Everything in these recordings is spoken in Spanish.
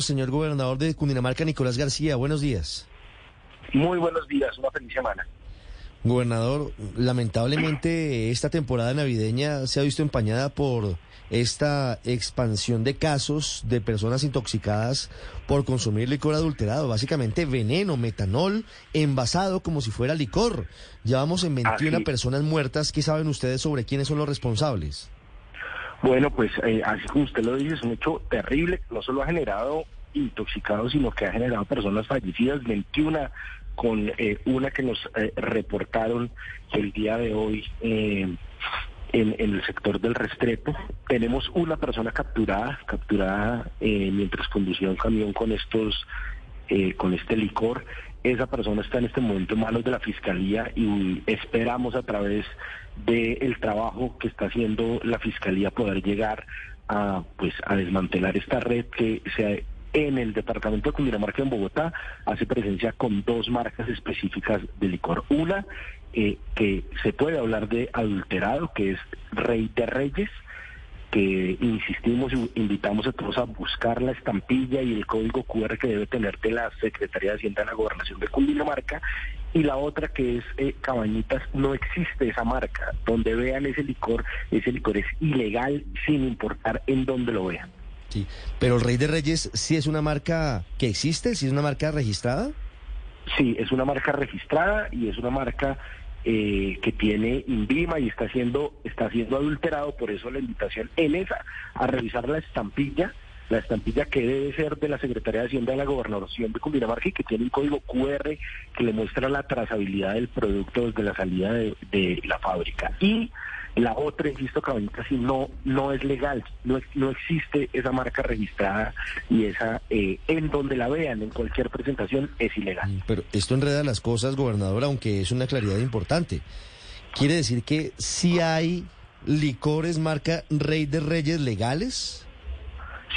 Señor gobernador de Cundinamarca, Nicolás García, buenos días. Muy buenos días, una feliz semana. Gobernador, lamentablemente esta temporada navideña se ha visto empañada por esta expansión de casos de personas intoxicadas por consumir licor adulterado, básicamente veneno, metanol, envasado como si fuera licor. Llevamos en 21 Así. personas muertas. ¿Qué saben ustedes sobre quiénes son los responsables? Bueno, pues eh, así como usted lo dice, es un hecho terrible no solo ha generado intoxicados, sino que ha generado personas fallecidas, 21 con eh, una que nos eh, reportaron el día de hoy eh, en, en el sector del Restrepo. Tenemos una persona capturada, capturada eh, mientras conducía un camión con estos, eh, con este licor. Esa persona está en este momento en manos de la fiscalía y esperamos a través del trabajo que está haciendo la fiscalía poder llegar a pues a desmantelar esta red que se en el departamento de Cundinamarca en Bogotá hace presencia con dos marcas específicas de licor. Una eh, que se puede hablar de adulterado, que es Rey de Reyes, que insistimos y invitamos a todos a buscar la estampilla y el código QR que debe tener de la Secretaría de Hacienda de la Gobernación de Cundinamarca. Y la otra que es eh, Cabañitas, no existe esa marca. Donde vean ese licor, ese licor es ilegal sin importar en dónde lo vean. Sí, pero el Rey de Reyes sí es una marca que existe, sí es una marca registrada. Sí, es una marca registrada y es una marca eh, que tiene INVIMA y está siendo, está siendo adulterado, por eso la invitación en esa, a revisar la estampilla, la estampilla que debe ser de la Secretaría de Hacienda de la Gobernación de Cundinamarca y que tiene un código QR que le muestra la trazabilidad del producto desde la salida de, la fábrica. Y la otra, insisto, Cabañitas, sí, no, no es legal, no, no existe esa marca registrada y esa, eh, en donde la vean, en cualquier presentación, es ilegal. Mm, Pero esto enreda las cosas, gobernador, aunque es una claridad importante. ¿Quiere decir que sí hay licores marca Rey de Reyes legales?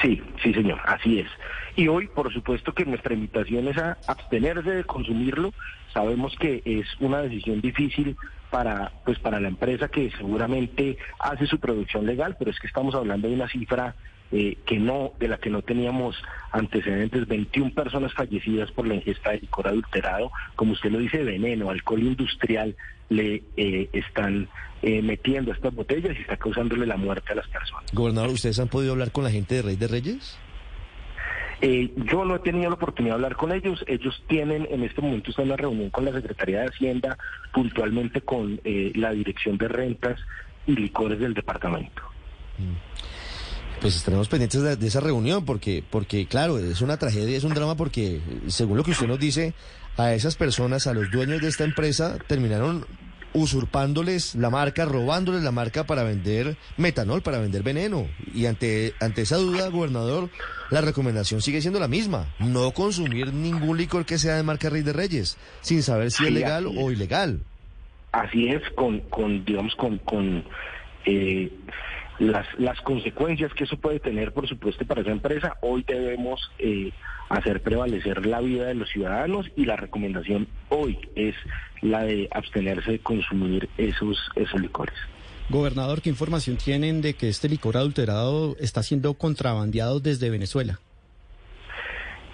Sí, sí, señor, así es. Y hoy, por supuesto, que nuestra invitación es a abstenerse de consumirlo. Sabemos que es una decisión difícil para, pues, para la empresa que seguramente hace su producción legal, pero es que estamos hablando de una cifra eh, que no, de la que no teníamos antecedentes, 21 personas fallecidas por la ingesta de licor adulterado, como usted lo dice, veneno, alcohol industrial, le eh, están eh, metiendo a estas botellas y está causándole la muerte a las personas. Gobernador, ¿ustedes han podido hablar con la gente de Rey de Reyes? Eh, yo no he tenido la oportunidad de hablar con ellos. Ellos tienen en este momento están en una reunión con la Secretaría de Hacienda, puntualmente con eh, la Dirección de Rentas y Licores del departamento. Pues estaremos pendientes de, de esa reunión porque, porque, claro, es una tragedia, es un drama porque, según lo que usted nos dice, a esas personas, a los dueños de esta empresa, terminaron usurpándoles la marca, robándoles la marca para vender metanol, para vender veneno. Y ante, ante esa duda, gobernador, la recomendación sigue siendo la misma. No consumir ningún licor que sea de marca Rey de Reyes, sin saber si es legal o ilegal. Así es, con, con digamos, con, con eh, las, las consecuencias que eso puede tener, por supuesto, para esa empresa. Hoy debemos eh, hacer prevalecer la vida de los ciudadanos y la recomendación hoy es la de abstenerse de consumir esos, esos licores. Gobernador, ¿qué información tienen de que este licor adulterado está siendo contrabandeado desde Venezuela?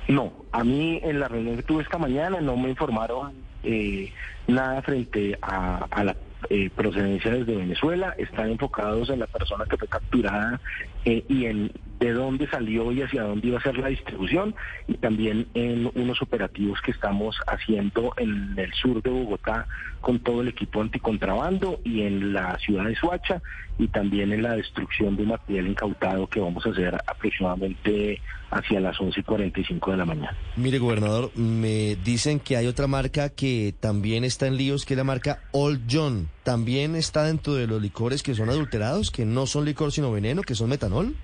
No, a mí en la reunión que tuve esta mañana no me informaron eh, nada frente a, a la eh, procedencia desde Venezuela. Están enfocados en la persona que fue capturada eh, y en de dónde salió y hacia dónde iba a ser la distribución y también en unos operativos que estamos haciendo en el sur de Bogotá con todo el equipo anticontrabando y en la ciudad de Suacha y también en la destrucción de material incautado que vamos a hacer aproximadamente hacia las 11 y 45 de la mañana. Mire, gobernador, me dicen que hay otra marca que también está en líos, que es la marca Old John. ¿También está dentro de los licores que son adulterados, que no son licor sino veneno, que son metanol?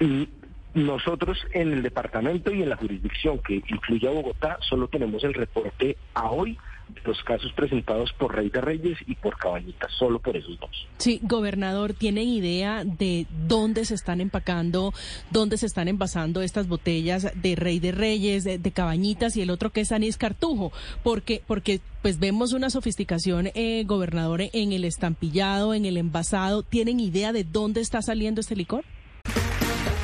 Y nosotros en el departamento y en la jurisdicción que incluye a Bogotá solo tenemos el reporte a hoy de los casos presentados por Rey de Reyes y por Cabañita, solo por esos dos. Sí, gobernador, ¿tiene idea de dónde se están empacando, dónde se están envasando estas botellas de Rey de Reyes, de, Cabañitas y el otro que es Anís Cartujo? Porque, porque pues vemos una sofisticación, eh, gobernador, en el estampillado, en el envasado. ¿Tienen idea de dónde está saliendo este licor?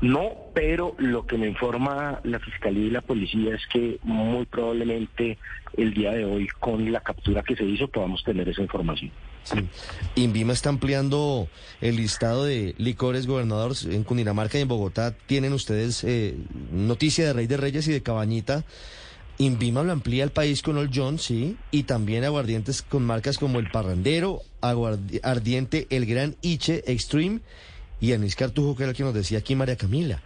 No, pero lo que me informa la Fiscalía y la Policía es que muy probablemente el día de hoy, con la captura que se hizo, podamos tener esa información. Sí. Invima está ampliando el listado de licores gobernadores en Cundinamarca y en Bogotá. Tienen ustedes eh, noticia de Rey de Reyes y de Cabañita. Invima lo amplía el país con Old John, sí, y también aguardientes con marcas como el Parrandero, Ardiente, el Gran Iche, Extreme y Anís Cartujo, que era el que nos decía aquí María Camila.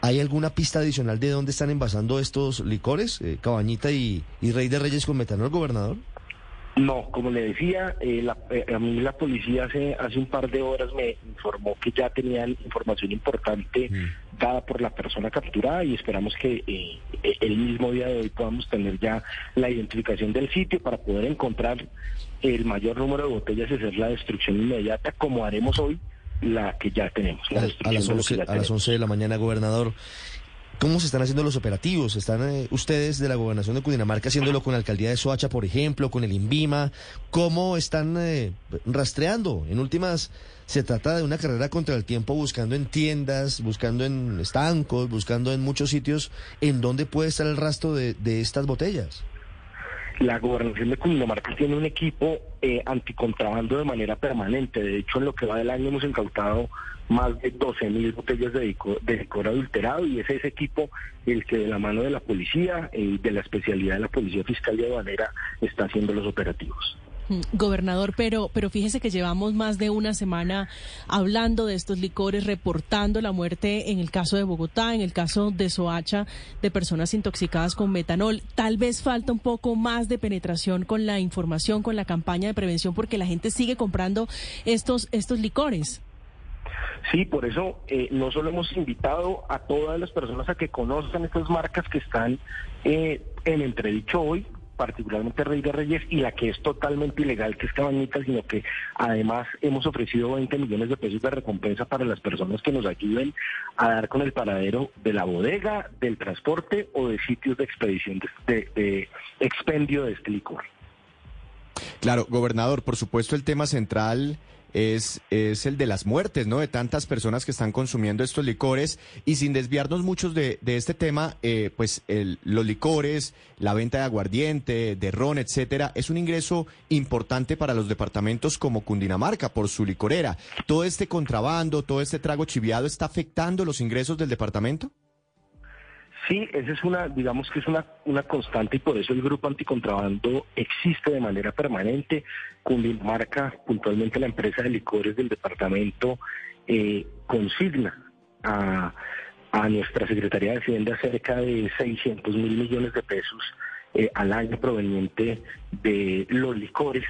¿Hay alguna pista adicional de dónde están envasando estos licores, eh, Cabañita y, Rey de Reyes con metanol, gobernador? No, como le decía, eh, eh, a mí la policía hace, hace un par de horas me informó que ya tenían información importante mm. dada por la persona capturada y esperamos que el mismo día de hoy podamos tener ya la identificación del sitio para poder encontrar el mayor número de botellas y hacer la destrucción inmediata como haremos hoy la que ya tenemos. a, las 11, a las 11 de la mañana, gobernador. ¿Cómo se están haciendo los operativos? ¿Están eh, ustedes de la gobernación de Cundinamarca haciéndolo con la alcaldía de Soacha, por ejemplo, con el INVIMA? ¿Cómo están eh, rastreando? En últimas, se trata de una carrera contra el tiempo buscando en tiendas, buscando en estancos, buscando en muchos sitios en dónde puede estar el rastro de, de estas botellas. La gobernación de Cundinamarca tiene un equipo eh, anticontrabando de manera permanente. De hecho, en lo que va del año hemos incautado más de 12 mil botellas de licor, adulterado y es ese equipo el que de la mano de la policía y de la especialidad de la Policía Fiscal y Aduanera está haciendo los operativos. Mm, gobernador, pero, pero fíjese que llevamos más de una semana hablando de estos licores, reportando la muerte en el caso de Bogotá, en el caso de Soacha, de personas intoxicadas con metanol. Tal vez falta un poco más de penetración con la información, con la campaña de prevención, porque la gente sigue comprando estos, estos licores. Sí, por eso eh, no solo hemos invitado a todas las personas a que conozcan estas marcas que están eh, en entredicho hoy, particularmente Rey de Reyes, y la que es totalmente ilegal, que es Cabañita, sino que además hemos ofrecido 20 millones de pesos de recompensa para las personas que nos ayuden a dar con el paradero de la bodega, del transporte o de sitios de expedición de, de expendio de este licor. Claro, gobernador, por supuesto el tema central es, es el de las muertes, ¿no? De tantas personas que están consumiendo estos licores y sin desviarnos muchos de, de este tema, eh, pues el, los licores, la venta de aguardiente, de ron, etcétera, es un ingreso importante para los departamentos como Cundinamarca por su licorera. ¿Todo este contrabando, todo este trago chiviado está afectando los ingresos del departamento? Sí, esa es una, digamos que es una, una constante y por eso el grupo anticontrabando existe de manera permanente. Cundinamarca, puntualmente la empresa de licores del departamento, eh, consigna a, a, nuestra Secretaría de Hacienda cerca de 600 mil millones de pesos eh, al año proveniente de los licores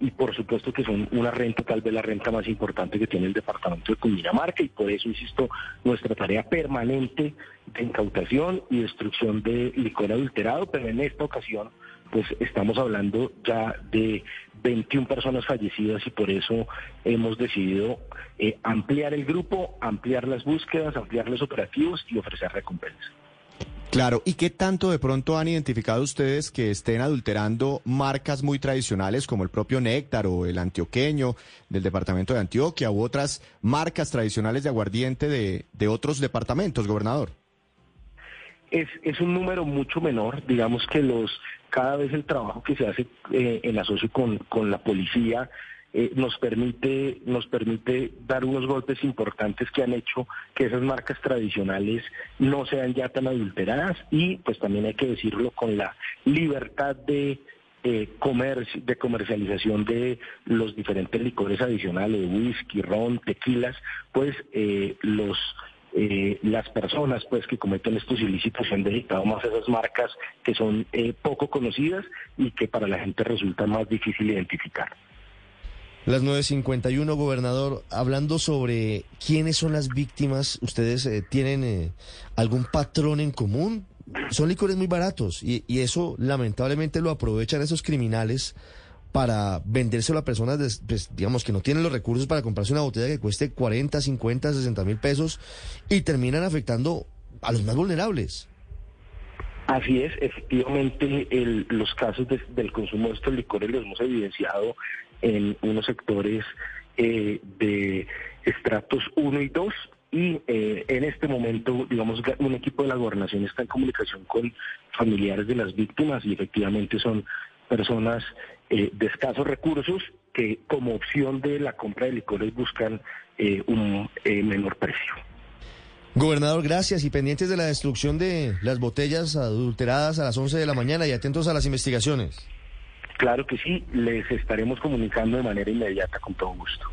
y por supuesto que son una renta, tal vez la renta más importante que tiene el departamento de Cundinamarca y por eso, insisto, nuestra tarea permanente de incautación y destrucción de licor adulterado, pero en esta ocasión pues estamos hablando ya de 21 personas fallecidas y por eso hemos decidido eh, ampliar el grupo, ampliar las búsquedas, ampliar los operativos y ofrecer recompensas. Claro, ¿y qué tanto de pronto han identificado ustedes que estén adulterando marcas muy tradicionales como el propio Néctar o el antioqueño del departamento de Antioquia u otras marcas tradicionales de aguardiente de, de otros departamentos, gobernador? Es, es un número mucho menor, digamos que los cada vez el trabajo que se hace eh, en asocio con, con la policía eh, nos permite nos permite dar unos golpes importantes que han hecho que esas marcas tradicionales no sean ya tan adulteradas y pues también hay que decirlo con la libertad de eh, comercio, de comercialización de los diferentes licores adicionales, whisky, ron, tequilas, pues eh, los eh, las personas pues que cometen estos ilícitos se han dedicado más a esas marcas que son poco conocidas y que para la gente resulta más difícil identificar. Las 9.51, gobernador, hablando sobre quiénes son las víctimas, ¿ustedes eh, tienen eh, algún patrón en común? Son licores muy baratos y, y eso lamentablemente lo aprovechan esos criminales para vendérselo a personas, pues, digamos, que no tienen los recursos para comprarse una botella que cueste 40, 50, 60 mil pesos y terminan afectando a los más vulnerables. Así es, efectivamente, los casos de- del consumo de estos licores los hemos evidenciado en unos sectores eh, de estratos 1 y 2 y eh, en este momento, digamos, ga- un equipo de la gobernación está en comunicación con familiares de las víctimas y efectivamente son personas eh, de escasos recursos que como opción de la compra de licores buscan un menor precio. Gobernador, gracias y pendientes de la destrucción de las botellas adulteradas a las 11 de la mañana y atentos a las investigaciones. Claro que sí, les estaremos comunicando de manera inmediata con todo gusto.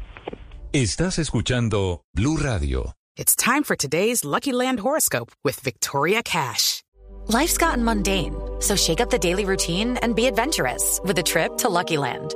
Estás escuchando Blue Radio. It's time for today's Lucky Land horoscope with Victoria Cash. Life's gotten mundane, so shake up the daily routine and be adventurous with a trip to Lucky Land.